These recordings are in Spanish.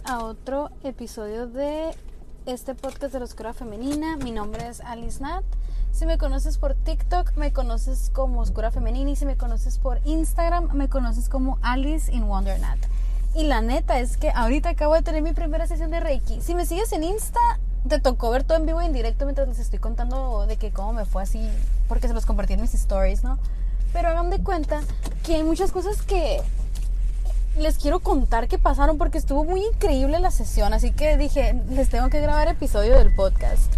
A otro episodio de este podcast de la Oscura Femenina. Mi nombre es Alice Nat. Si me conoces por TikTok, me conoces como Oscura Femenina. Y si me conoces por Instagram, me conoces como Alice in Wonder Nat. Y la neta es que ahorita acabo de tener mi primera sesión de Reiki. Si me sigues en Insta, te tocó ver todo en vivo e en directo mientras les estoy contando de que cómo me fue así, porque se los compartí en mis stories, ¿no? Pero hagan de cuenta que hay muchas cosas que les quiero contar que pasaron porque estuvo muy increíble la sesión, así que dije, les tengo que grabar episodio del podcast.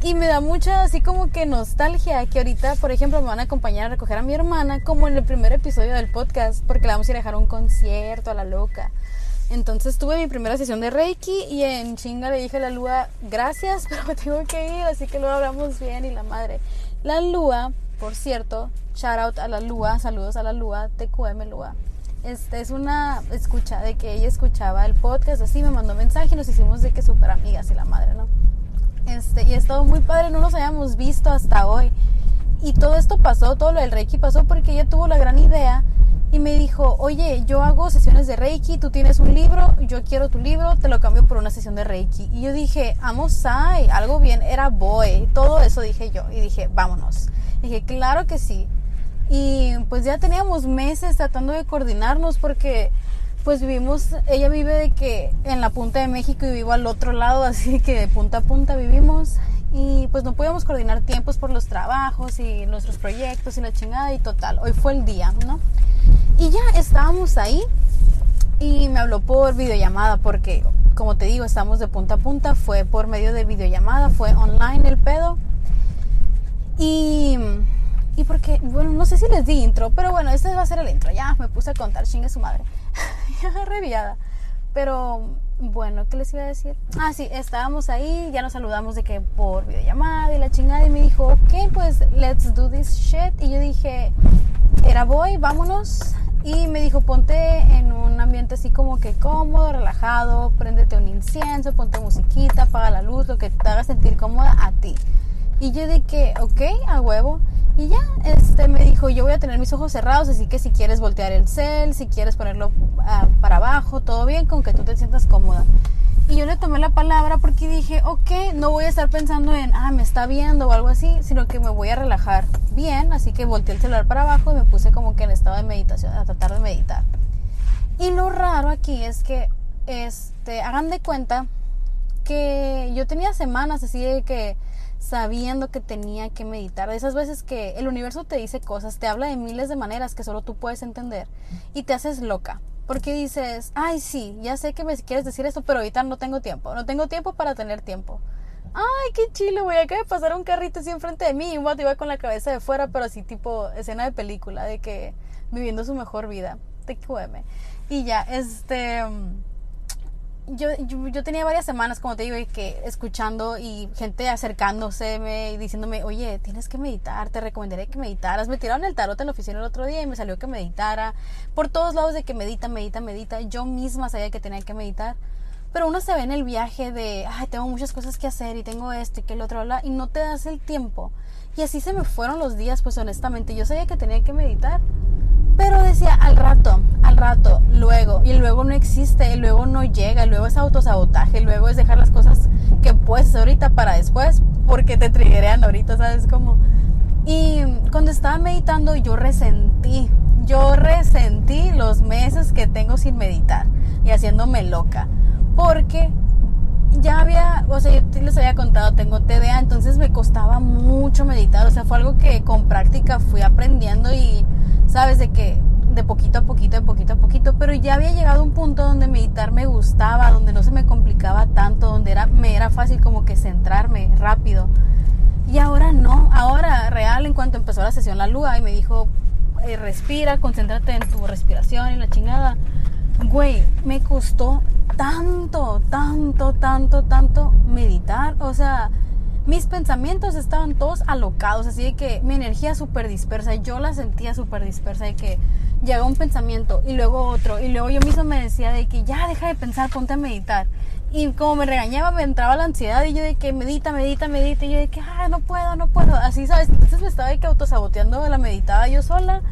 Y me da mucha así como que nostalgia que ahorita, por ejemplo, me van a acompañar a recoger a mi hermana como en el primer episodio del podcast, porque le vamos a ir a dejar un concierto a la loca. Entonces tuve mi primera sesión de Reiki y en chinga le dije a la Lua, gracias, pero me tengo que ir, así que luego hablamos bien y la madre. La Lua, por cierto, shout out a la Lua, saludos a la Lua, TQM Lua este, es una escucha de que ella escuchaba el podcast, así me mandó mensaje y nos hicimos de que súper amigas y la madre, ¿no? Este, y es todo muy padre, no nos habíamos visto hasta hoy. Y todo esto pasó, todo lo del Reiki pasó porque ella tuvo la gran idea y me dijo, oye, yo hago sesiones de Reiki, tú tienes un libro, yo quiero tu libro, te lo cambio por una sesión de Reiki. Y yo dije, vamos, ay, algo bien, era boy, todo eso dije yo. Y dije, vámonos. dije, claro que sí. Y pues ya teníamos meses tratando de coordinarnos porque pues vivimos, ella vive de que en la punta de México y vivo al otro lado, así que de punta a punta vivimos y pues no podíamos coordinar tiempos por los trabajos y nuestros proyectos y la chingada y total, hoy fue el día, ¿no? Y ya estábamos ahí y me habló por videollamada porque como te digo, estamos de punta a punta, fue por medio de videollamada, fue online el pedo. Y y porque, bueno, no sé si les di intro, pero bueno, este va a ser el intro. Ya me puse a contar, chingue su madre. ya reviada. Pero bueno, ¿qué les iba a decir? Ah, sí, estábamos ahí, ya nos saludamos de que por videollamada y la chingada. Y me dijo, ok, pues let's do this shit. Y yo dije, era voy, vámonos. Y me dijo, ponte en un ambiente así como que cómodo, relajado, préndete un incienso, ponte musiquita, apaga la luz, lo que te haga sentir cómoda a ti. Y yo dije, ok, a huevo. Y ya, este me dijo, yo voy a tener mis ojos cerrados, así que si quieres voltear el cel, si quieres ponerlo ah, para abajo, todo bien, con que tú te sientas cómoda. Y yo le tomé la palabra porque dije, ok, no voy a estar pensando en, ah, me está viendo o algo así, sino que me voy a relajar bien, así que volteé el celular para abajo y me puse como que en estado de meditación, a tratar de meditar. Y lo raro aquí es que, este, hagan de cuenta que yo tenía semanas así de que sabiendo que tenía que meditar. De esas veces que el universo te dice cosas, te habla de miles de maneras que solo tú puedes entender y te haces loca. Porque dices, ay, sí, ya sé que me quieres decir esto, pero ahorita no tengo tiempo. No tengo tiempo para tener tiempo. Ay, qué chile, güey. Acaba de pasar un carrito así enfrente de mí. Y te iba con la cabeza de fuera, pero así tipo escena de película, de que viviendo su mejor vida. Te Y ya, este yo, yo, tenía varias semanas, como te digo, que escuchando y gente acercándose y diciéndome, oye, tienes que meditar, te recomendaré que meditaras. Me tiraron el tarot en la oficina el otro día y me salió que meditara. Por todos lados de que medita, medita, medita. Yo misma sabía que tenía que meditar. Pero uno se ve en el viaje de, ay, tengo muchas cosas que hacer y tengo esto y que el otro, y no te das el tiempo. Y así se me fueron los días, pues honestamente. Yo sabía que tenía que meditar pero decía al rato, al rato, luego, y luego no existe, luego no llega, luego es autosabotaje, luego es dejar las cosas que puedes ahorita para después, porque te triggerean ahorita, ¿sabes cómo? Y cuando estaba meditando yo resentí, yo resentí los meses que tengo sin meditar y haciéndome loca, porque ya había, o sea, yo les había contado, tengo TDA, entonces me costaba mucho meditar, o sea, fue algo que con práctica fui aprendiendo y sabes de que de poquito a poquito, de poquito a poquito, pero ya había llegado un punto donde meditar me gustaba, donde no se me complicaba tanto, donde era, me era fácil como que centrarme rápido. Y ahora no, ahora real, en cuanto empezó la sesión la lua y me dijo, eh, respira, concéntrate en tu respiración y la chingada. Güey, me costó tanto, tanto, tanto, tanto meditar. O sea, mis pensamientos estaban todos alocados, así de que mi energía súper dispersa, yo la sentía súper dispersa, de que llega un pensamiento y luego otro, y luego yo mismo me decía de que ya deja de pensar, ponte a meditar. Y como me regañaba, me entraba la ansiedad y yo de que medita, medita, medita, y yo de que, ah, no puedo, no puedo, así, ¿sabes? Entonces me estaba de que autosaboteando la meditada yo sola.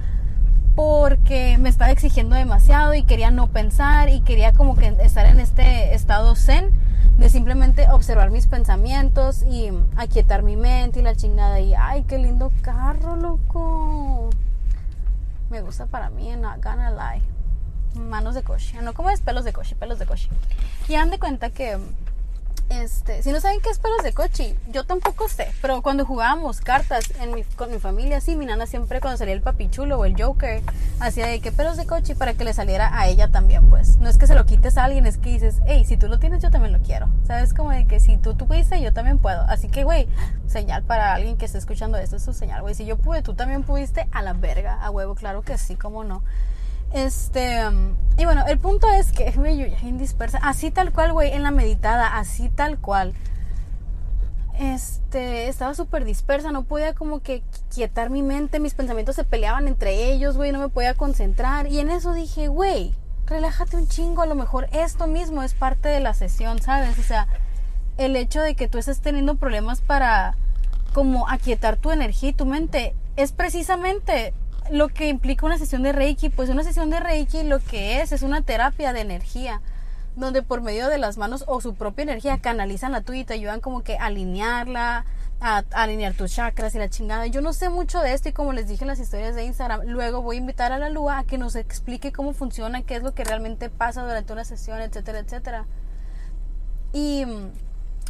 Porque me estaba exigiendo demasiado y quería no pensar y quería como que estar en este estado zen de simplemente observar mis pensamientos y aquietar mi mente y la chingada y ay, qué lindo carro, loco. Me gusta para mí, not gonna lie. Manos de coche. No, como es pelos de coche, pelos de coche. Y han de cuenta que este, si no saben qué es pelos de coche, yo tampoco sé, pero cuando jugábamos cartas con mi familia, sí, mi nana siempre cuando salía el papichulo o el joker, hacía de que pelos de coche para que le saliera a ella también, pues. No es que se lo quites a alguien, es que dices, hey, si tú lo tienes, yo también lo quiero. ¿Sabes? Como de que si tú tuviste, yo también puedo. Así que, güey, señal para alguien que esté escuchando esto, es su señal, güey. Si yo pude, tú también pudiste, a la verga, a huevo, claro que sí, cómo no. Este, y bueno, el punto es que me yo ya indispersa, así tal cual, güey, en la meditada, así tal cual. Este, estaba súper dispersa, no podía como que quietar mi mente, mis pensamientos se peleaban entre ellos, güey, no me podía concentrar. Y en eso dije, güey, relájate un chingo, a lo mejor esto mismo es parte de la sesión, ¿sabes? O sea, el hecho de que tú estés teniendo problemas para como aquietar tu energía y tu mente es precisamente lo que implica una sesión de Reiki, pues una sesión de Reiki lo que es es una terapia de energía, donde por medio de las manos o su propia energía canalizan la tuya y te ayudan como que a alinearla, a, alinear tus chakras y la chingada. Yo no sé mucho de esto y como les dije en las historias de Instagram, luego voy a invitar a la Lua a que nos explique cómo funciona, qué es lo que realmente pasa durante una sesión, etcétera, etcétera. Y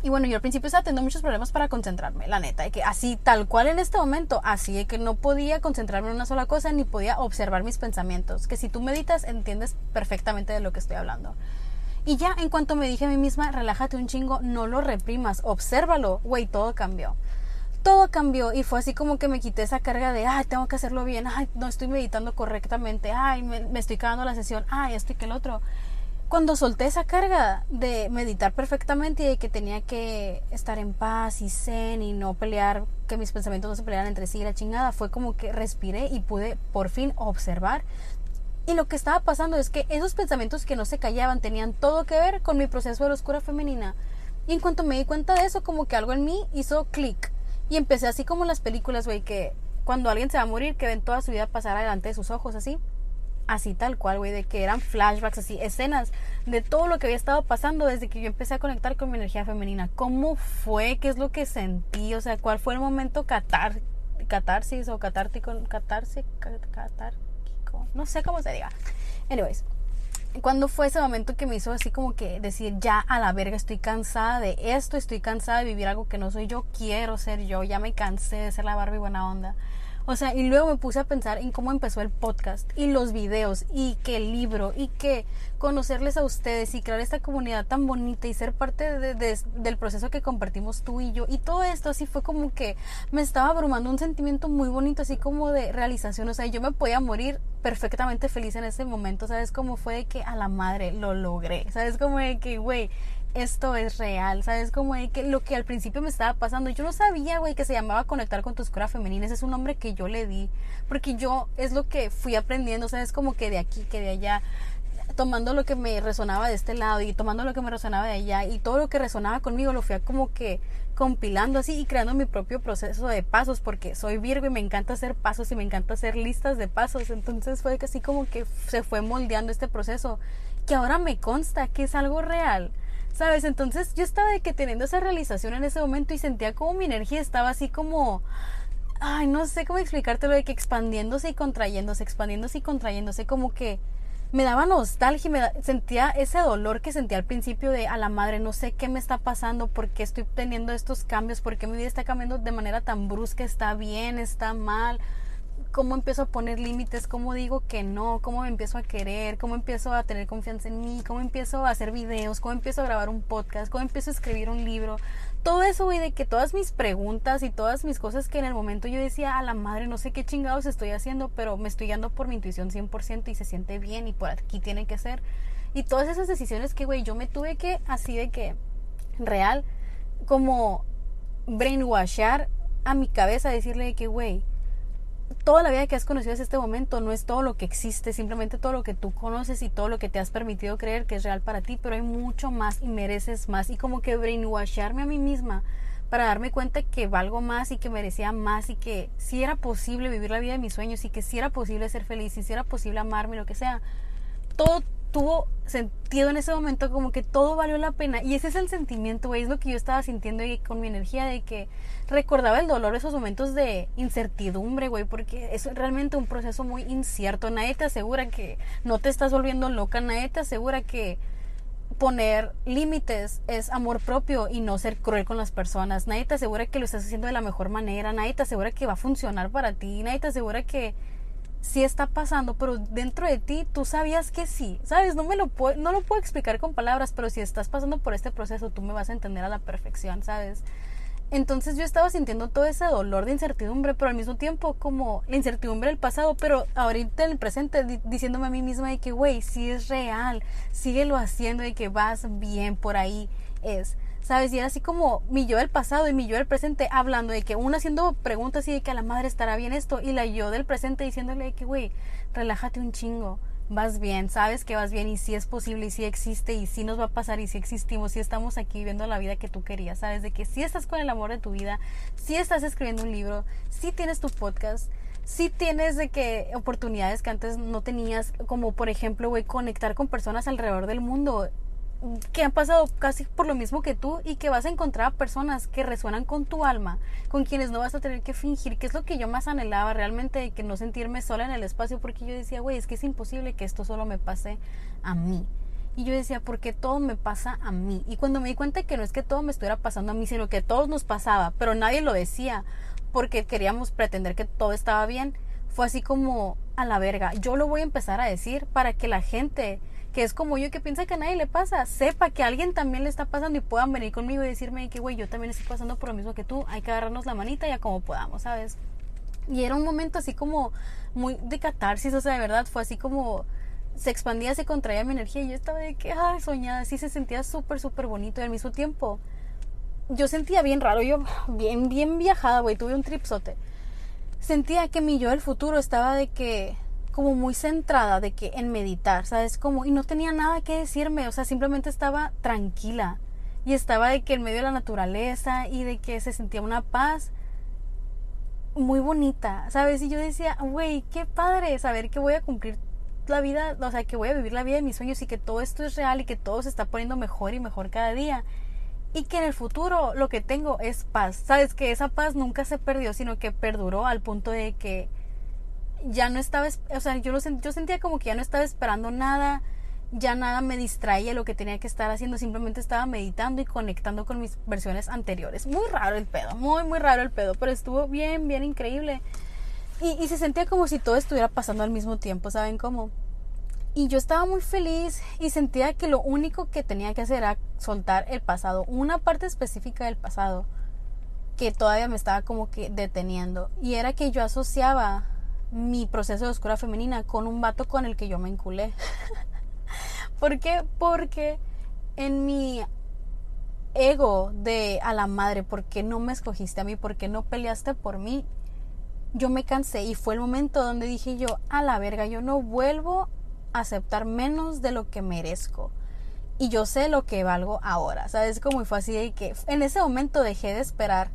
y bueno, yo al principio estaba teniendo muchos problemas para concentrarme, la neta, de que así tal cual en este momento, así de que no podía concentrarme en una sola cosa ni podía observar mis pensamientos, que si tú meditas entiendes perfectamente de lo que estoy hablando. Y ya en cuanto me dije a mí misma, relájate un chingo, no lo reprimas, obsérvalo, güey, todo cambió. Todo cambió y fue así como que me quité esa carga de, ay, tengo que hacerlo bien, ay, no estoy meditando correctamente, ay, me, estoy cagando la sesión, ay, esto y que el otro cuando solté esa carga de meditar perfectamente y de que tenía que estar en paz y zen y no pelear, que mis pensamientos no se pelearan entre sí y la chingada, fue como que respiré y pude por fin observar. Y lo que estaba pasando es que esos pensamientos que no se callaban tenían todo que ver con mi proceso de la oscura femenina. Y en cuanto me di cuenta de eso, como que algo en mí hizo clic. Y empecé así como en las películas, güey, que cuando alguien se va a morir, que ven toda su vida pasar adelante de sus ojos, así así tal cual, güey, de que eran flashbacks, así, escenas de todo lo que había estado pasando desde que yo empecé a conectar con mi energía femenina. ¿Cómo fue? ¿Qué es lo que sentí? O sea, ¿cuál fue el momento catar, catarsis o catártico, catarsis, catárquico? No sé cómo se diga. Anyways, ¿cuándo fue ese momento que me hizo así como que decir, ya a la verga, estoy cansada de esto, estoy cansada de vivir algo que no soy yo, quiero ser yo, ya me cansé de ser la Barbie buena onda? O sea, y luego me puse a pensar en cómo empezó el podcast y los videos y el libro y que conocerles a ustedes y crear esta comunidad tan bonita y ser parte del proceso que compartimos tú y yo. Y todo esto así fue como que me estaba abrumando un sentimiento muy bonito, así como de realización. O sea, yo me podía morir perfectamente feliz en ese momento. ¿Sabes cómo fue de que a la madre lo logré? ¿Sabes cómo de que, güey, esto es real, ¿sabes? Como de que lo que al principio me estaba pasando, yo no sabía, güey, que se llamaba conectar con tu escuela femenina, ese es un nombre que yo le di, porque yo es lo que fui aprendiendo, ¿sabes? Como que de aquí, que de allá, tomando lo que me resonaba de este lado y tomando lo que me resonaba de allá y todo lo que resonaba conmigo lo fui como que compilando así y creando mi propio proceso de pasos porque soy Virgo y me encanta hacer pasos y me encanta hacer listas de pasos entonces fue así como que se fue moldeando este proceso que ahora me consta que es algo real ¿Sabes? Entonces yo estaba de que teniendo esa realización en ese momento y sentía como mi energía estaba así como... Ay, no sé cómo explicártelo de que expandiéndose y contrayéndose, expandiéndose y contrayéndose, como que me daba nostalgia y me sentía ese dolor que sentía al principio de a la madre, no sé qué me está pasando, por qué estoy teniendo estos cambios, por qué mi vida está cambiando de manera tan brusca, está bien, está mal cómo empiezo a poner límites, cómo digo que no, cómo me empiezo a querer, cómo empiezo a tener confianza en mí, cómo empiezo a hacer videos, cómo empiezo a grabar un podcast, cómo empiezo a escribir un libro. Todo eso, güey, de que todas mis preguntas y todas mis cosas que en el momento yo decía, a la madre, no sé qué chingados estoy haciendo, pero me estoy guiando por mi intuición 100% y se siente bien y por aquí tiene que ser. Y todas esas decisiones que, güey, yo me tuve que, así de que, real, como brainwashar a mi cabeza, decirle que, güey, toda la vida que has conocido hasta este momento no es todo lo que existe, simplemente todo lo que tú conoces y todo lo que te has permitido creer que es real para ti, pero hay mucho más y mereces más y como que brainwasharme a mí misma para darme cuenta que valgo más y que merecía más y que si era posible vivir la vida de mis sueños y que si era posible ser feliz y si era posible amarme, lo que sea. Todo tuvo sentido en ese momento, como que todo valió la pena. Y ese es el sentimiento, güey, es lo que yo estaba sintiendo y con mi energía de que recordaba el dolor, esos momentos de incertidumbre, güey, porque es realmente un proceso muy incierto. Nadie te asegura que no te estás volviendo loca, nadie te asegura que poner límites es amor propio y no ser cruel con las personas. Nadie te asegura que lo estás haciendo de la mejor manera, nadie te asegura que va a funcionar para ti, nadie te asegura que sí está pasando, pero dentro de ti tú sabías que sí, ¿sabes? No me lo puedo, no lo puedo explicar con palabras, pero si estás pasando por este proceso tú me vas a entender a la perfección, ¿sabes? Entonces yo estaba sintiendo todo ese dolor de incertidumbre, pero al mismo tiempo como la incertidumbre del pasado, pero ahorita en el presente diciéndome a mí misma de que, güey, sí es real, síguelo haciendo y que vas bien, por ahí es. ¿Sabes? Y era así como mi yo del pasado y mi yo del presente hablando de que una haciendo preguntas y de que a la madre estará bien esto y la yo del presente diciéndole de que, güey, relájate un chingo, vas bien, sabes que vas bien y si es posible y si existe y si nos va a pasar y si existimos, si estamos aquí viviendo la vida que tú querías, sabes de que si estás con el amor de tu vida, si estás escribiendo un libro, si tienes tu podcast, si tienes de que oportunidades que antes no tenías, como por ejemplo, güey, conectar con personas alrededor del mundo que han pasado casi por lo mismo que tú y que vas a encontrar personas que resuenan con tu alma, con quienes no vas a tener que fingir, que es lo que yo más anhelaba realmente, que no sentirme sola en el espacio, porque yo decía, güey, es que es imposible que esto solo me pase a mí. Y yo decía, ¿por qué todo me pasa a mí? Y cuando me di cuenta que no es que todo me estuviera pasando a mí, sino que a todos nos pasaba, pero nadie lo decía, porque queríamos pretender que todo estaba bien, fue así como a la verga. Yo lo voy a empezar a decir para que la gente que es como yo que piensa que a nadie le pasa, sepa que alguien también le está pasando y puedan venir conmigo y decirme que, güey, yo también estoy pasando por lo mismo que tú, hay que agarrarnos la manita ya como podamos, ¿sabes? Y era un momento así como muy de catarsis, o sea, de verdad, fue así como se expandía, se contraía mi energía y yo estaba de que, ay, soñada, así se sentía súper, súper bonito y al mismo tiempo yo sentía bien raro, yo bien, bien viajada, güey, tuve un tripsote. Sentía que mi yo del futuro estaba de que como muy centrada de que en meditar, ¿sabes? Como, y no tenía nada que decirme, o sea, simplemente estaba tranquila y estaba de que en medio de la naturaleza y de que se sentía una paz muy bonita, ¿sabes? Y yo decía, güey, qué padre saber que voy a cumplir la vida, o sea, que voy a vivir la vida de mis sueños y que todo esto es real y que todo se está poniendo mejor y mejor cada día. Y que en el futuro lo que tengo es paz. Sabes que esa paz nunca se perdió, sino que perduró al punto de que ya no estaba, o sea, yo, lo, yo sentía como que ya no estaba esperando nada, ya nada me distraía lo que tenía que estar haciendo, simplemente estaba meditando y conectando con mis versiones anteriores. Muy raro el pedo, muy, muy raro el pedo, pero estuvo bien, bien increíble. Y, y se sentía como si todo estuviera pasando al mismo tiempo, ¿saben cómo? Y yo estaba muy feliz y sentía que lo único que tenía que hacer era soltar el pasado, una parte específica del pasado que todavía me estaba como que deteniendo. Y era que yo asociaba mi proceso de oscura femenina con un vato con el que yo me enculé. ¿Por qué? Porque en mi ego de a la madre, ¿por qué no me escogiste a mí? ¿Por qué no peleaste por mí? Yo me cansé y fue el momento donde dije yo, a la verga, yo no vuelvo a aceptar menos de lo que merezco. Y yo sé lo que valgo ahora. ¿Sabes? Como fue así de que en ese momento dejé de esperar.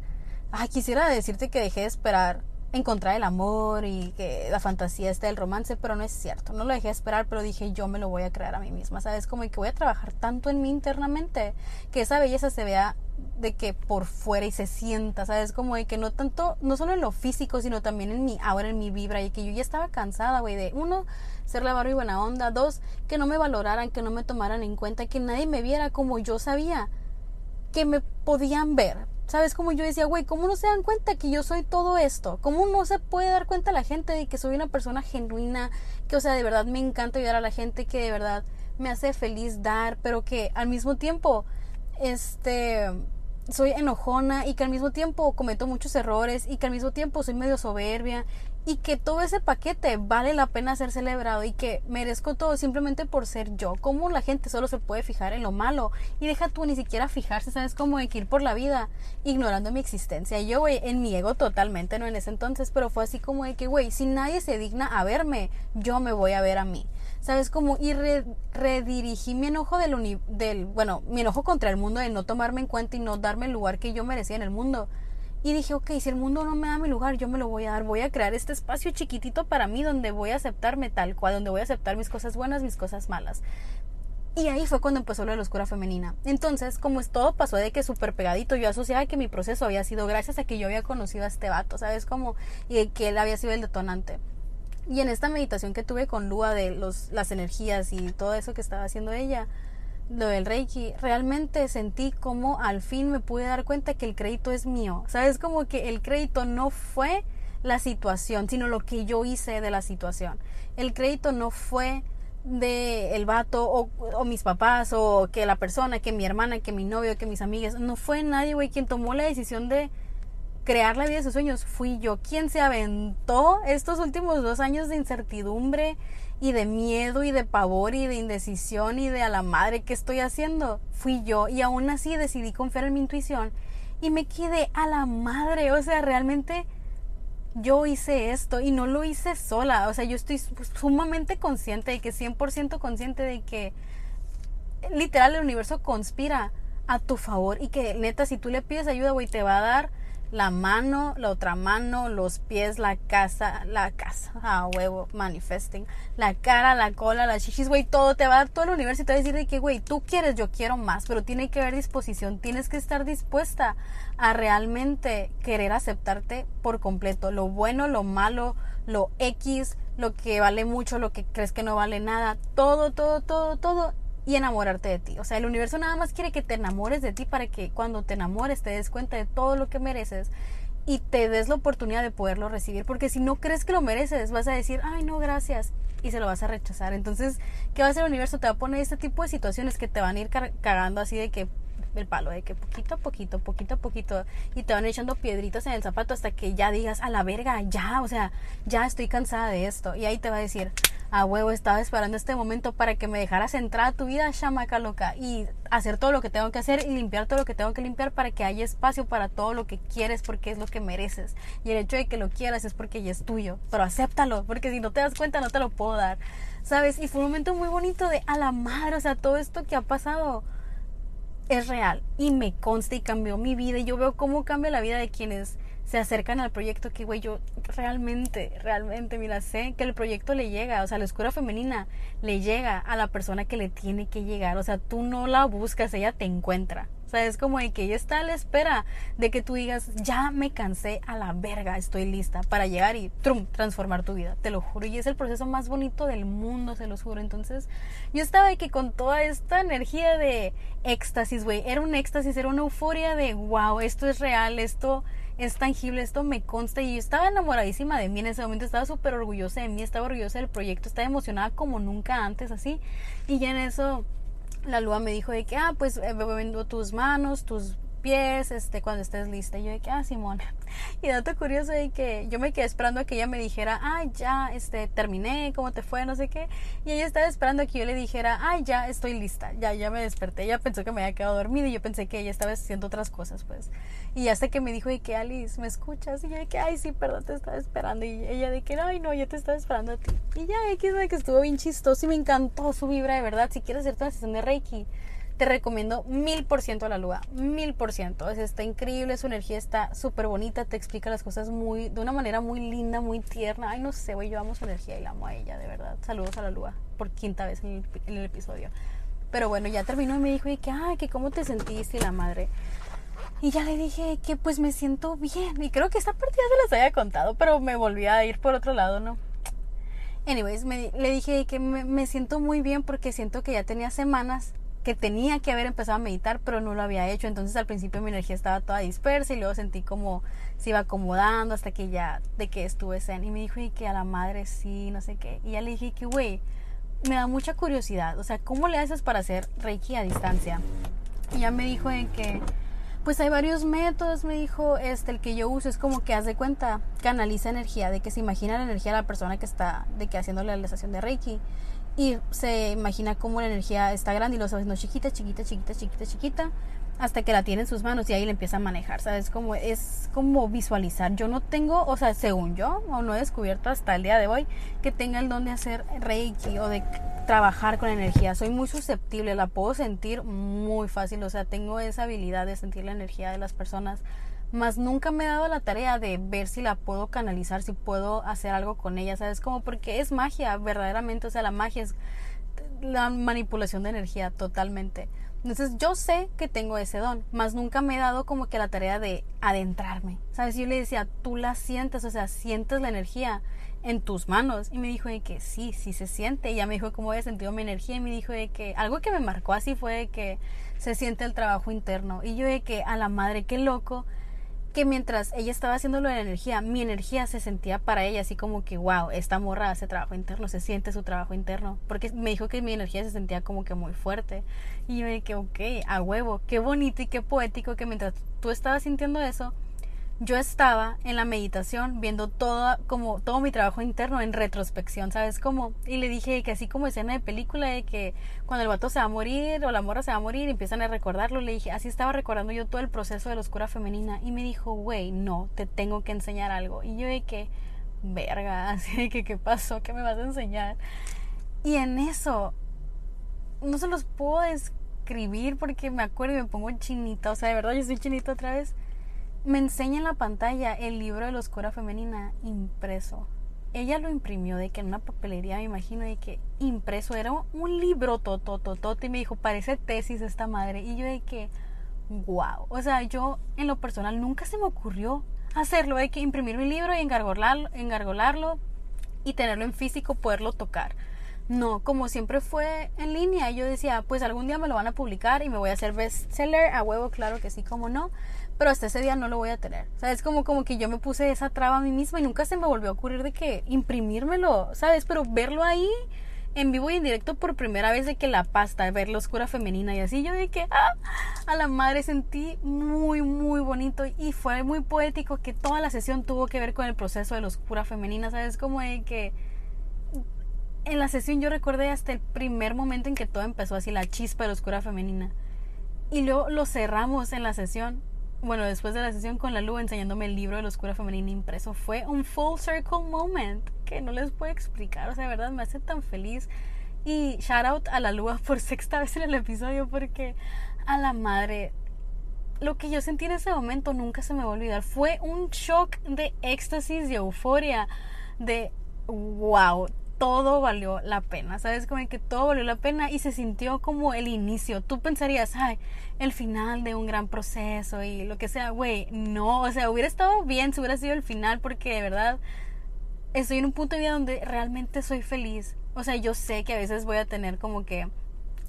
Ay, quisiera decirte que dejé de esperar encontrar el amor y que la fantasía esté del romance, pero no es cierto. No lo dejé esperar, pero dije yo me lo voy a crear a mí misma, ¿sabes? Como que voy a trabajar tanto en mí internamente que esa belleza se vea de que por fuera y se sienta, ¿sabes? Como de que no tanto, no solo en lo físico, sino también en mi ahora en mi vibra y que yo ya estaba cansada, güey, de uno, ser la y buena onda, dos, que no me valoraran, que no me tomaran en cuenta, que nadie me viera como yo sabía que me podían ver, ¿Sabes? Como yo decía, güey, ¿cómo no se dan cuenta que yo soy todo esto? ¿Cómo no se puede dar cuenta la gente de que soy una persona genuina? Que, o sea, de verdad me encanta ayudar a la gente, que de verdad me hace feliz dar, pero que al mismo tiempo, este, soy enojona y que al mismo tiempo cometo muchos errores y que al mismo tiempo soy medio soberbia y que todo ese paquete vale la pena ser celebrado y que merezco todo simplemente por ser yo. Como la gente solo se puede fijar en lo malo y deja tú ni siquiera fijarse, sabes cómo de que ir por la vida ignorando mi existencia. Y yo, güey, en mi ego totalmente, no en ese entonces, pero fue así como de que, güey, si nadie se digna a verme, yo me voy a ver a mí. ¿sabes? Como y redirigí mi enojo del, bueno, mi enojo contra el mundo de no tomarme en cuenta y no darme el lugar que yo merecía en el mundo. Y dije, ok, si el mundo no me da mi lugar, yo me lo voy a dar. Voy a crear este espacio chiquitito para mí donde voy a aceptarme tal cual, donde voy a aceptar mis cosas buenas, mis cosas malas. Y ahí fue cuando empezó lo de la oscura femenina. Entonces, como es todo pasó de que súper pegadito, yo asociaba que mi proceso había sido gracias a que yo había conocido a este vato, ¿sabes? Como, y que él había sido el detonante. Y en esta meditación que tuve con Lua de los, las energías y todo eso que estaba haciendo ella, lo del Reiki, realmente sentí como al fin me pude dar cuenta que el crédito es mío. ¿Sabes? Como que el crédito no fue la situación, sino lo que yo hice de la situación. El crédito no fue de el vato o, mis papás o que la persona, que mi hermana, que mi novio, que mis amigas. No fue nadie, güey, quien tomó la decisión de crear la vida de sus sueños. Fui yo quien se aventó estos últimos dos años de incertidumbre y de miedo y de pavor y de indecisión y de a la madre que estoy haciendo. Fui yo y aún así decidí confiar en mi intuición y me quedé a la madre. O sea, realmente yo hice esto y no lo hice sola. O sea, yo estoy sumamente consciente de que 100% consciente de que literal el universo conspira a tu favor y que neta si tú le pides ayuda, güey, te va a dar la mano, la otra mano, los pies, la casa, la casa, a huevo, manifesting, la cara, la cola, las chichis, güey, todo te va a dar todo el universo y te va a decir de que, güey, tú quieres, yo quiero más, pero tiene que haber disposición, tienes que estar dispuesta a realmente querer aceptarte por completo, lo bueno, lo malo, lo X, lo que vale mucho, lo que crees que no vale nada, todo, todo, todo, todo y enamorarte de ti. O sea, el universo nada más quiere que te enamores de ti para que cuando te enamores te des cuenta de todo lo que mereces y te des la oportunidad de poderlo recibir. Porque si no crees que lo mereces, vas a decir, ay, no, gracias. Y se lo vas a rechazar. Entonces, ¿qué va a hacer el universo? Te va a poner este tipo de situaciones que te van a ir cagando así de que el palo, de que poquito a poquito, poquito a poquito, y te van echando piedritas en el zapato hasta que ya digas, a la verga, ya, o sea, ya estoy cansada de esto. Y ahí te va a decir, a huevo, estaba esperando este momento para que me dejaras entrar a tu vida, chamaca loca, y hacer todo lo que tengo que hacer y limpiar todo lo que tengo que limpiar para que haya espacio para todo lo que quieres porque es lo que mereces. Y el hecho de que lo quieras es porque ya es tuyo, pero acéptalo, porque si no te das cuenta no te lo puedo dar. ¿Sabes? Y fue un momento muy bonito de a la madre, o sea, todo esto que ha pasado es real y me consta y cambió mi vida y yo veo cómo cambia la vida de quienes se acercan al proyecto que, güey, yo realmente, realmente, mira, sé que el proyecto le llega, o sea, la escuela femenina le llega a la persona que le tiene que llegar, o sea, tú no la buscas, ella te encuentra. Sea, es como de que ella está a la espera de que tú digas, ya me cansé a la verga, estoy lista para llegar y transformar tu vida, te lo juro. Y es el proceso más bonito del mundo, se los juro. Entonces, yo estaba aquí con toda esta energía de éxtasis, güey. Era un éxtasis, era una euforia de, wow, esto es real, esto es tangible, esto me consta y yo estaba enamoradísima de mí en ese momento, estaba súper orgullosa de mí, estaba orgullosa del proyecto, estaba emocionada como nunca antes así y ya en eso la lua me dijo de que, ah, pues eh, vendo tus manos, tus pies, este, cuando estés lista. Y yo de que, ah, Simón. Y dato curioso de que yo me quedé esperando a que ella me dijera, ay, ya, este, terminé, ¿cómo te fue? No sé qué. Y ella estaba esperando a que yo le dijera, ay, ya, estoy lista, ya, ya me desperté. Ella pensó que me había quedado dormida y yo pensé que ella estaba haciendo otras cosas, pues. Y hasta que me dijo de que, Alice, ¿me escuchas? Y yo de que, ay, sí, perdón, te estaba esperando. Y ella de que, ay, no, yo te estaba esperando a ti. Y ya, X que estuvo bien chistoso y me encantó su vibra, de verdad. Si quieres hacerte una sesión de Reiki, te recomiendo mil por ciento a la lua, mil por ciento. Está increíble, su energía está súper bonita, te explica las cosas muy, de una manera muy linda, muy tierna. Ay, no sé, güey, yo amo su energía y amo a ella, de verdad. Saludos a la lua por quinta vez en el, episodio. Pero bueno, ya terminó y me dijo, y que, ay, que cómo te sentiste, la madre. Y ya le dije que pues me siento bien. Y creo que esta partida se las había contado, pero me volví a ir por otro lado, ¿no? Anyways, le dije que me, me, siento muy bien porque siento que ya tenía semanas que tenía que haber empezado a meditar, pero no lo había hecho. Entonces al principio mi energía estaba toda dispersa y luego sentí como se iba acomodando hasta que ya de que estuve zen. Y me dijo y que a la madre sí, no sé qué. Y ya le dije que, güey, me da mucha curiosidad. O sea, ¿cómo le haces para hacer Reiki a distancia? Y ya me dijo de que, pues hay varios métodos, me dijo, este, el que yo uso es como que haz de cuenta, canaliza energía, de que se imagina la energía de la persona que está, de que haciendo la realización de Reiki y se imagina cómo la energía está grande y lo está haciendo chiquita, chiquita, chiquita, chiquita, chiquita, hasta que la tiene en sus manos y ahí le empieza a manejar, ¿sabes? Como, es como visualizar. Yo no tengo, o sea, según yo, o no he descubierto hasta el día de hoy, que tenga el don de hacer reiki o de trabajar con energía. Soy muy susceptible, la puedo sentir muy fácil, o sea, tengo esa habilidad de sentir la energía de las personas más nunca me he dado la tarea de ver si la puedo canalizar, si puedo hacer algo con ella, ¿sabes? Como porque es magia, verdaderamente, o sea, la magia es la manipulación de energía totalmente. Entonces yo sé que tengo ese don, más nunca me he dado como que la tarea de adentrarme, ¿sabes? Yo le decía, tú la sientes, o sea, sientes la energía en tus manos. Y me dijo de que sí, sí se siente. Y ya me dijo cómo había sentido mi energía y me dijo de que algo que me marcó así fue de que se siente el trabajo interno. Y yo de que a la madre, qué loco que mientras ella estaba haciendo lo de la energía, mi energía se sentía para ella así como que, wow, esta morra hace trabajo interno, se siente su trabajo interno. Porque me dijo que mi energía se sentía como que muy fuerte. Y yo dije, ok, a huevo, qué bonito y qué poético que mientras tú estabas sintiendo eso, yo estaba en la meditación viendo todo, como, todo mi trabajo interno en retrospección, ¿sabes cómo? Y le dije que así como escena de película de que cuando el vato se va a morir o la morra se va a morir empiezan a recordarlo, le dije, así estaba recordando yo todo el proceso de la oscura femenina y me dijo, güey, no, te tengo que enseñar algo. Y yo de que, verga, así de que, ¿qué pasó? ¿Qué me vas a enseñar? Y en eso, no se los puedo describir porque me acuerdo y me pongo chinita, o sea, de verdad yo soy chinita otra vez me enseña en la pantalla el libro de la oscura femenina impreso. Ella lo imprimió de que en una papelería, me imagino, de que impreso era un libro totototote y me dijo, parece tesis esta madre. Y yo de que, wow. O sea, yo en lo personal nunca se me ocurrió hacerlo, de que imprimir mi libro y engargolarlo, engargolarlo y tenerlo en físico, poderlo tocar. No, como siempre fue en línea, yo decía, pues algún día me lo van a publicar y me voy a hacer bestseller, a huevo, claro que sí, como no pero hasta ese día no lo voy a tener. ¿Sabes? Como, como que yo me puse esa traba a mí misma y nunca se me volvió a ocurrir de que imprimírmelo, ¿sabes? Pero verlo ahí en vivo y en directo por primera vez de que la pasta, ver la oscura femenina y así, yo de que ¡ah! a la madre sentí muy, muy bonito y fue muy poético que toda la sesión tuvo que ver con el proceso de la oscura femenina, ¿sabes? Como de que en la sesión yo recordé hasta el primer momento en que todo empezó así, la chispa de la oscura femenina. Y luego lo cerramos en la sesión bueno, después de la sesión con la Lu enseñándome el libro de la oscura femenina impreso, fue un full circle moment que no les puedo explicar. O sea, de verdad me hace tan feliz. Y shout out a la Lua por sexta vez en el episodio porque a la madre, lo que yo sentí en ese momento nunca se me va a olvidar. Fue un shock de éxtasis y euforia. De wow, todo valió la pena, ¿sabes? Como que todo valió la pena y se sintió como el inicio. Tú pensarías, ay, el final de un gran proceso y lo que sea, güey, no, o sea, hubiera estado bien si hubiera sido el final porque de verdad estoy en un punto de vida donde realmente soy feliz. O sea, yo sé que a veces voy a tener como que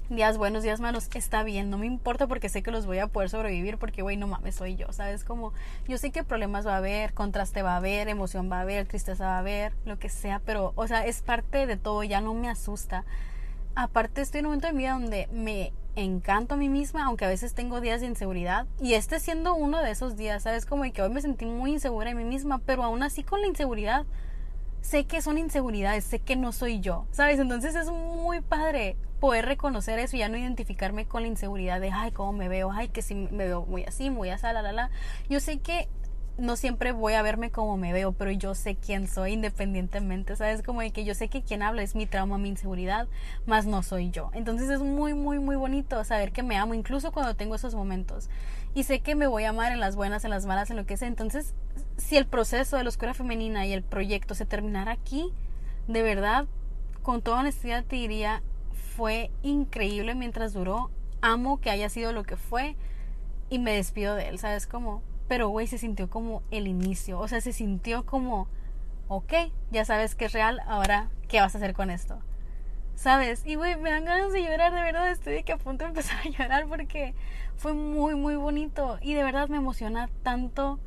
días buenos, días malos, está bien, no me importa porque sé que los voy a poder sobrevivir porque, güey, no mames, soy yo, ¿sabes? Como yo sé que problemas va a haber, contraste va a haber, emoción va a haber, tristeza va a haber, lo que sea, pero, o sea, es parte de todo, ya no me asusta. Aparte, estoy en un momento de mi vida donde me encanto a mí misma, aunque a veces tengo días de inseguridad. Y este siendo uno de esos días, ¿sabes? Como que hoy me sentí muy insegura de mí misma, pero aún así con la inseguridad, sé que son inseguridades, sé que no soy yo, ¿sabes? Entonces es muy padre poder reconocer eso y ya no identificarme con la inseguridad de, ay, cómo me veo, ay, que si me veo muy así, muy así, la, la, la. Yo sé que no siempre voy a verme como me veo, pero yo sé quién soy independientemente, ¿sabes? Como de que yo sé que quien habla es mi trauma, mi inseguridad, más no soy yo. Entonces es muy, muy, muy bonito saber que me amo, incluso cuando tengo esos momentos. Y sé que me voy a amar en las buenas, en las malas, en lo que sea. Entonces, si el proceso de la oscura femenina y el proyecto se terminara aquí, de verdad, con toda honestidad te diría, fue increíble mientras duró. Amo que haya sido lo que fue y me despido de él, ¿sabes cómo? Pero, güey, se sintió como el inicio. O sea, se sintió como, ok, ya sabes que es real, ahora, ¿qué vas a hacer con esto? ¿Sabes? Y, güey, me dan ganas de llorar, de verdad, estoy de que a punto de empezar a llorar porque fue muy, muy bonito. Y de verdad me emociona tanto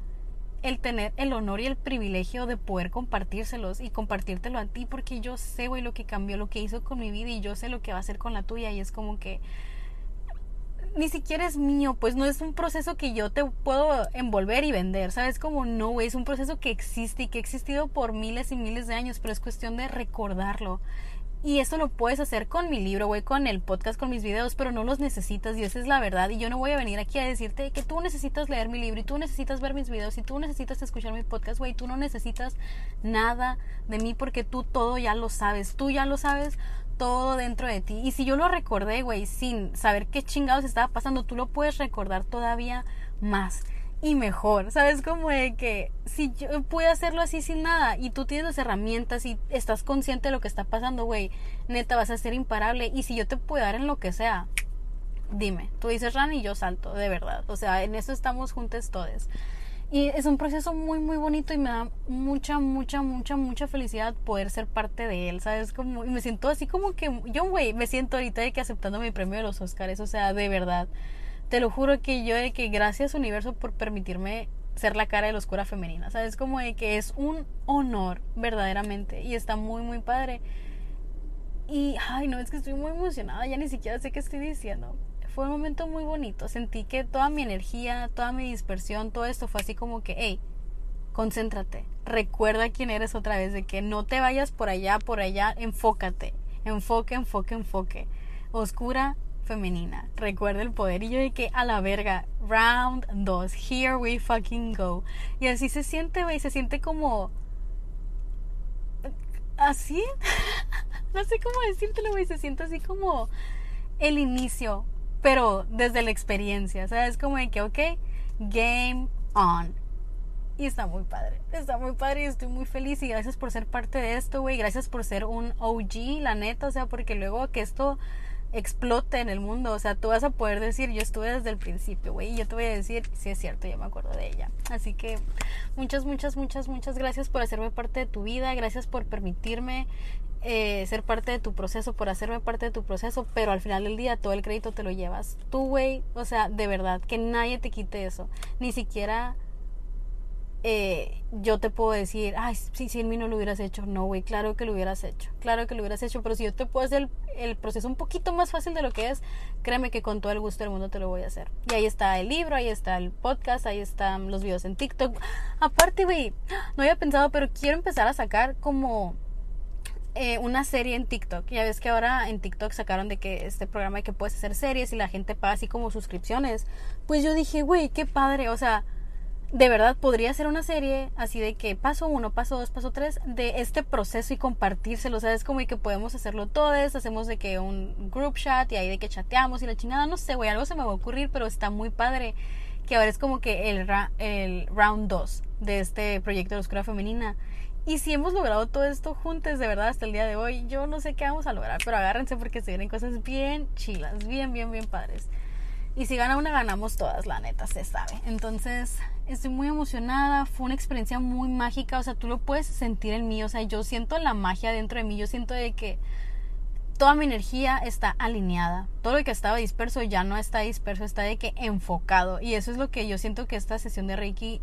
el tener el honor y el privilegio de poder compartírselos y compartírtelo a ti porque yo sé, güey, lo que cambió, lo que hizo con mi vida y yo sé lo que va a hacer con la tuya y es como que ni siquiera es mío, pues no es un proceso que yo te puedo envolver y vender, ¿sabes? Como no, güey, es un proceso que existe y que ha existido por miles y miles de años, pero es cuestión de recordarlo Y eso lo puedes hacer con mi libro, güey, con el podcast, con mis videos, pero no los necesitas y esa es la verdad. Y yo no voy a venir aquí a decirte que tú necesitas leer mi libro y tú necesitas ver mis videos y tú necesitas escuchar mi podcast, güey. Tú no necesitas nada de mí porque tú todo ya lo sabes. Tú ya lo sabes todo dentro de ti. Y si yo lo recordé, güey, sin saber qué chingados estaba pasando, tú lo puedes recordar todavía más y mejor. ¿Sabes? Como de que si yo puedo hacerlo así sin nada y tú tienes las herramientas y estás consciente de lo que está pasando, güey, neta vas a ser imparable. Y si yo te puedo dar en lo que sea, dime. Tú dices Ran y yo salto, de verdad. O sea, en eso estamos juntos todos. Y es un proceso muy, muy bonito y me da mucha, mucha, mucha, mucha felicidad poder ser parte de él, ¿sabes? Como, y me siento así como que, yo, güey, me siento ahorita de que aceptando mi premio de los Oscars, o sea, de verdad te lo juro que yo de que gracias universo por permitirme ser la cara de la oscura femenina, ¿sabes? Como de que es un honor verdaderamente y está muy muy padre. Y ay, no, es que estoy muy emocionada, ya ni siquiera sé qué estoy diciendo. Fue un momento muy bonito, sentí que toda mi energía, toda mi dispersión, todo esto fue así como que, hey, concéntrate, recuerda quién eres otra vez, de que no te vayas por allá, por allá, enfócate, enfoque, enfoque, enfoque. Oscura, femenina. Recuerda el poder. Y yo de que a la verga, round 2, here we fucking go. Y así se siente, güey, se siente como... Así. no sé cómo decírtelo, güey, se siente así como el inicio, pero desde la experiencia, ¿sabes? Como de que, ok, game on. Y está muy padre, está muy padre y estoy muy feliz y gracias por ser parte de esto, güey, gracias por ser un OG, la neta, o sea, porque luego que esto explote en el mundo. O sea, tú vas a poder decir, yo estuve desde el principio, güey, y yo te voy a decir, sí es cierto, yo me acuerdo de ella. Así que muchas, muchas, muchas, muchas gracias por hacerme parte de tu vida, gracias por permitirme eh, ser parte de tu proceso, por hacerme parte de tu proceso, pero al final del día todo el crédito te lo llevas tú, güey. O sea, de verdad, que nadie te quite eso. Ni siquiera eh, yo te puedo decir, ay, si, si en mí no lo hubieras hecho. No, güey, claro que lo hubieras hecho. Claro que lo hubieras hecho, pero si yo te puedo hacer el, proceso un poquito más fácil de lo que es, créeme que con todo el gusto del mundo te lo voy a hacer. Y ahí está el libro, ahí está el podcast, ahí están los videos en TikTok. Aparte, güey, no había pensado, pero quiero empezar a sacar como eh, una serie en TikTok. Ya ves que ahora en TikTok sacaron de que este programa de que puedes hacer series y la gente paga así como suscripciones. Pues yo dije, güey, qué padre, o sea de verdad podría ser una serie así de que paso uno, paso dos, paso tres de este proceso y compartírselo. O sea, es como que podemos hacerlo todos, hacemos de que un group chat y ahí de que chateamos y la chingada, no sé, güey, algo se me va a ocurrir, pero está muy padre que ahora es como que el, round 2 de este proyecto de la oscura femenina. Y si hemos logrado todo esto juntos, de verdad, hasta el día de hoy, yo no sé qué vamos a lograr, pero agárrense porque se vienen cosas bien chilas, bien, bien, bien padres. Y si gana una, ganamos todas, la neta, se sabe. Entonces, estoy muy emocionada. Fue una experiencia muy mágica. O sea, tú lo puedes sentir en mí. O sea, yo siento la magia dentro de mí. Yo siento de que toda mi energía está alineada. Todo lo que estaba disperso ya no está disperso, está de que enfocado. Y eso es lo que yo siento que esta sesión de Reiki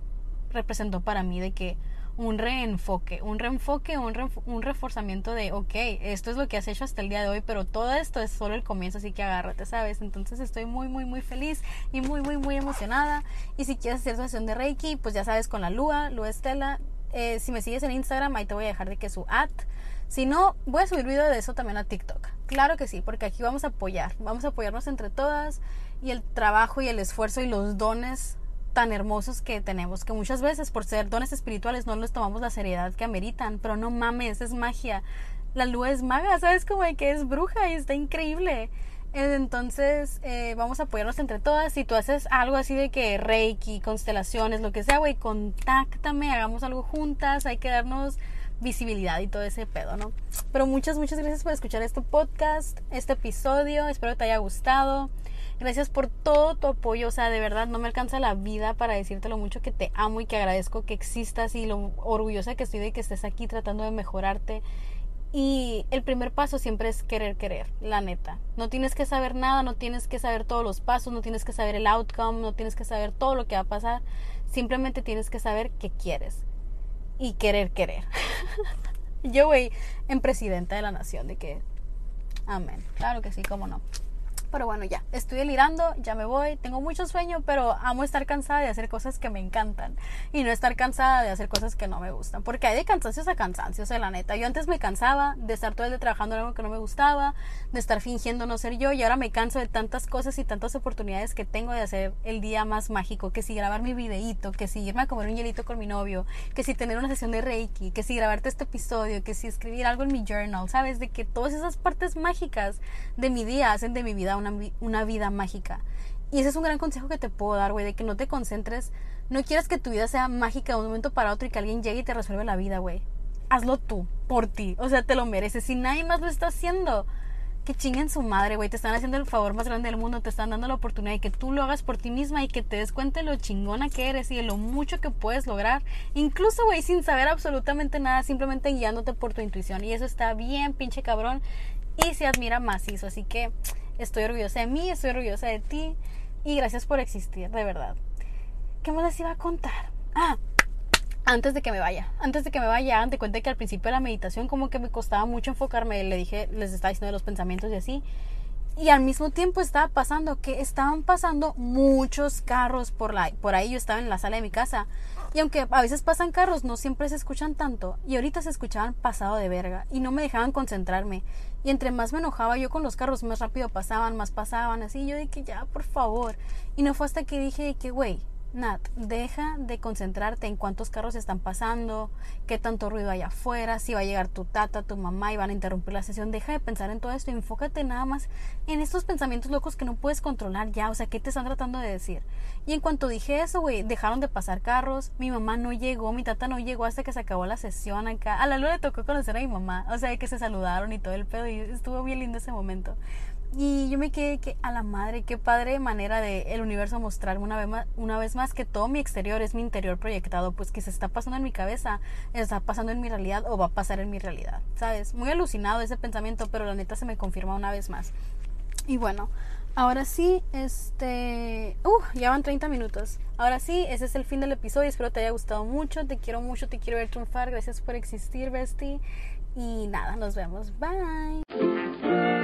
representó para mí, de que un reenfoque, un reenfoque, un, un reforzamiento de, ok, esto es lo que has hecho hasta el día de hoy, pero todo esto es solo el comienzo, así que agárrate, ¿sabes? Entonces estoy muy, muy, muy feliz y muy, muy, muy emocionada. Y si quieres hacer sesión de Reiki, pues ya sabes, con la Lua, Lua Estela. Eh, si me sigues en Instagram, ahí te voy a dejar de que su at. Si no, voy a subir video de eso también a TikTok. Claro que sí, porque aquí vamos a apoyar, vamos a apoyarnos entre todas y el trabajo y el esfuerzo y los dones tan hermosos que tenemos, que muchas veces por ser dones espirituales no los tomamos la seriedad que ameritan, pero no mames, es magia. La luz es maga, ¿sabes? Como de que es bruja y está increíble. Entonces, eh, vamos a apoyarnos entre todas. Si tú haces algo así de que Reiki, constelaciones, lo que sea, güey, contáctame, hagamos algo juntas, hay que darnos visibilidad y todo ese pedo, ¿no? Pero muchas, muchas gracias por escuchar este podcast, este episodio. Espero que te haya gustado. Gracias por todo tu apoyo. O sea, de verdad no me alcanza la vida para decirte lo mucho que te amo y que agradezco que existas y lo orgullosa que estoy de que estés aquí tratando de mejorarte. Y el primer paso siempre es querer querer, la neta. No tienes que saber nada, no tienes que saber todos los pasos, no tienes que saber el outcome, no tienes que saber todo lo que va a pasar. Simplemente tienes que saber qué quieres y querer querer. Yo, güey, en presidenta de la nación, de que... Amén. Claro que sí, cómo no. Pero bueno, ya, estoy delirando, ya me voy, tengo mucho sueño, pero amo estar cansada de hacer cosas que me encantan y no estar cansada de hacer cosas que no me gustan, porque hay de cansancios a cansancios, o la neta. Yo antes me cansaba de estar todo el día trabajando algo que no me gustaba, de estar fingiendo no ser yo y ahora me canso de tantas cosas y tantas oportunidades que tengo de hacer el día más mágico, que si grabar mi videíto, que si irme a comer un hielito con mi novio, que si tener una sesión de Reiki, que si grabarte este episodio, que si escribir algo en mi journal, ¿sabes? De que todas esas partes mágicas de mi día hacen de mi vida una, vida mágica. Y ese es un gran consejo que te puedo dar, güey, de que no te concentres, no quieras que tu vida sea mágica de un momento para otro y que alguien llegue y te resuelva la vida, güey. Hazlo tú, por ti, o sea, te lo mereces. Si nadie más lo está haciendo, que chinguen su madre, güey. Te están haciendo el favor más grande del mundo. Te están dando la oportunidad de que tú lo hagas por ti misma y que te des cuenta de lo chingona que eres y de lo mucho que puedes lograr. Incluso, güey, sin saber absolutamente nada, simplemente guiándote por tu intuición. Y eso está bien, pinche cabrón. Y se admira macizo. Así que estoy orgullosa de mí, estoy orgullosa de ti. Y gracias por existir, de verdad. ¿Qué más les iba a contar? Ah, antes de que me vaya, antes de que me vaya, te cuenta que al principio de la meditación como que me costaba mucho enfocarme, le dije, les estaba diciendo de los pensamientos y así, y al mismo tiempo estaba pasando que estaban pasando muchos carros por, la, por ahí, yo estaba en la sala de mi casa, y aunque a veces pasan carros, no siempre se escuchan tanto, y ahorita se escuchaban pasado de verga, y no me dejaban concentrarme, y entre más me enojaba yo con los carros, más rápido pasaban, más pasaban, así, yo dije, ya, por favor, y no fue hasta que dije que, güey, Nat, deja de concentrarte en cuántos carros están pasando, qué tanto ruido hay afuera, si va a llegar tu tata, tu mamá y van a interrumpir la sesión. Deja de pensar en todo esto y enfócate nada más en estos pensamientos locos que no puedes controlar ya. O sea, ¿qué te están tratando de decir? Y en cuanto dije eso, güey, dejaron de pasar carros. Mi mamá no llegó, mi tata no llegó hasta que se acabó la sesión acá. A la luna le tocó conocer a mi mamá. O sea, que se saludaron y todo el pedo y estuvo bien lindo ese momento. Y yo me quedé que a la madre, qué padre manera de el universo mostrarme una vez, más, una vez más que todo mi exterior es mi interior proyectado, pues que se está pasando en mi cabeza, está pasando en mi realidad o va a pasar en mi realidad, ¿sabes? Muy alucinado ese pensamiento, pero la neta se me confirma una vez más. Y bueno, ahora sí, este... Uh, ya van 30 minutos. Ahora sí, ese es el fin del episodio, espero te haya gustado mucho, te quiero mucho, te quiero ver triunfar, gracias por existir, Bestie. Y nada, nos vemos, bye.